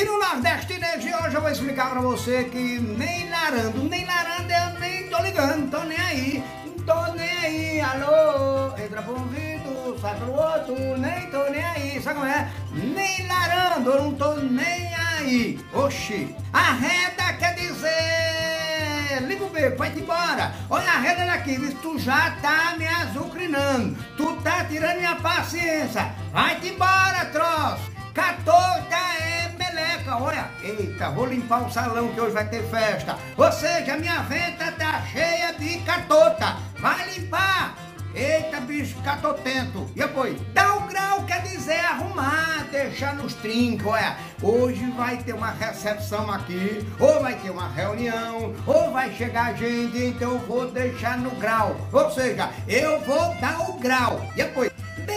E no Nordestinês de hoje eu vou explicar pra você que nem narando, nem narando eu nem tô ligando, tô nem aí, tô nem aí, alô, entra por um vidro, sai pelo outro, nem tô nem aí, sabe como é? Nem narando, eu não tô nem aí, oxi, arreda quer dizer, liga o beco, vai-te embora, olha arreda daqui, tu já tá me azucrinando, tu tá tirando minha paciência, vai-te embora, troço, catota é meleca, olha, eita, vou limpar o salão que hoje vai ter festa, ou seja, minha venta tá cheia de catota, vai limpar, eita bicho catotento, e depois, dá o grau quer dizer arrumar, deixar nos trincos, olha, hoje vai ter uma recepção aqui, ou vai ter uma reunião, ou vai chegar gente, então eu vou deixar no grau, ou seja, eu vou dar o grau, e depois,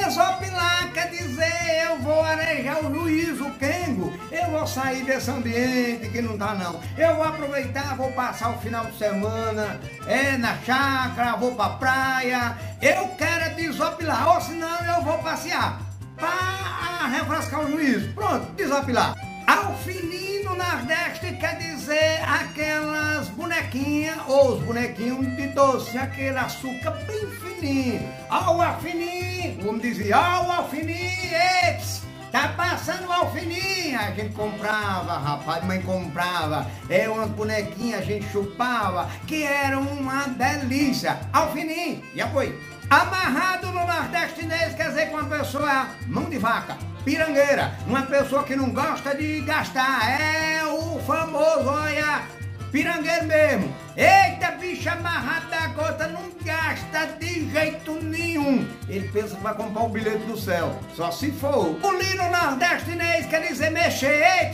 Desopilar quer dizer eu vou arejar o juiz, o Kengo. Eu vou sair desse ambiente que não tá não. Eu vou aproveitar, vou passar o final de semana é, na chácara, vou pra praia. Eu quero desopilar, ou senão eu vou passear para refrescar o juízo. Pronto, desopilar. Alfininho no Nordeste quer dizer aquelas bonequinhas ou os bonequinhos de doce, aquele açúcar bem fininho. Ó o alfininho, vamos dizer, ó o alfininho, eps, tá passando o alfininho. A gente comprava, rapaz, mãe comprava, é umas bonequinhas, a gente chupava, que era uma delícia. Alfininho, e apoio. Amarrado no nordestinês quer dizer que uma pessoa mão de vaca, pirangueira, uma pessoa que não gosta de gastar, é o famoso, olha, pirangueiro mesmo. Eita, bicho amarrado da gota, não gasta. Ele pensa que vai comprar o bilhete do céu, só se for. O lino nordestinês quer dizer mexer,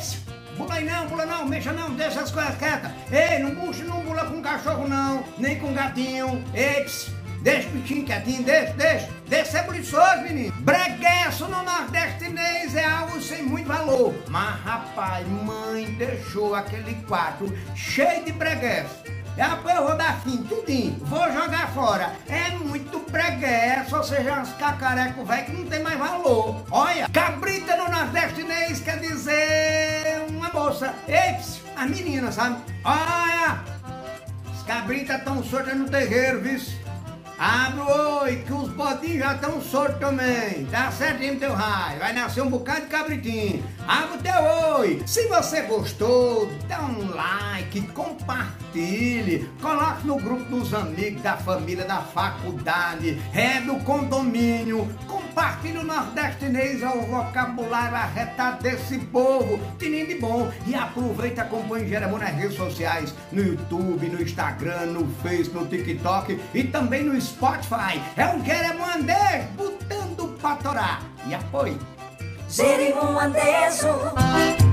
Pula aí não, pula não, mexa não, deixa as coisas quietas. Ei, não puxa, não pula com cachorro não, nem com gatinho. Eita, Deixa o bichinho quietinho, deixa, deixa. Deixa ser preguiçoso, menino. Breguesso no nordestinês é algo sem muito valor. Mas, rapaz, mãe deixou aquele quarto cheio de breguesso. Depois eu vou dar fim, tudinho. Vou jogar fora. É muito breguesso, ou seja, uns cacarecos velho que não tem mais valor. Olha, cabrita no nordestinês quer dizer uma moça. Eps, a menina, sabe? Olha, as cabritas tão soltas no terreiro, viu? Abre o oi, que os bodinhos já estão soltos também. Tá certinho teu raio. Vai nascer um bocado de cabritinho. Abre o teu oi. Se você gostou, dá um like, compartilhe. Coloque no grupo dos amigos, da família, da faculdade, é do condomínio. Compartilhe o nordestinês ao vocabulário arretado desse povo. Tininho de bom. E aproveita e acompanhe Jeremono nas redes sociais. No YouTube, no Instagram, no Facebook, no TikTok e também no Spotify. É um Queremandês botando pra torar. E apoio. Jeremoandejo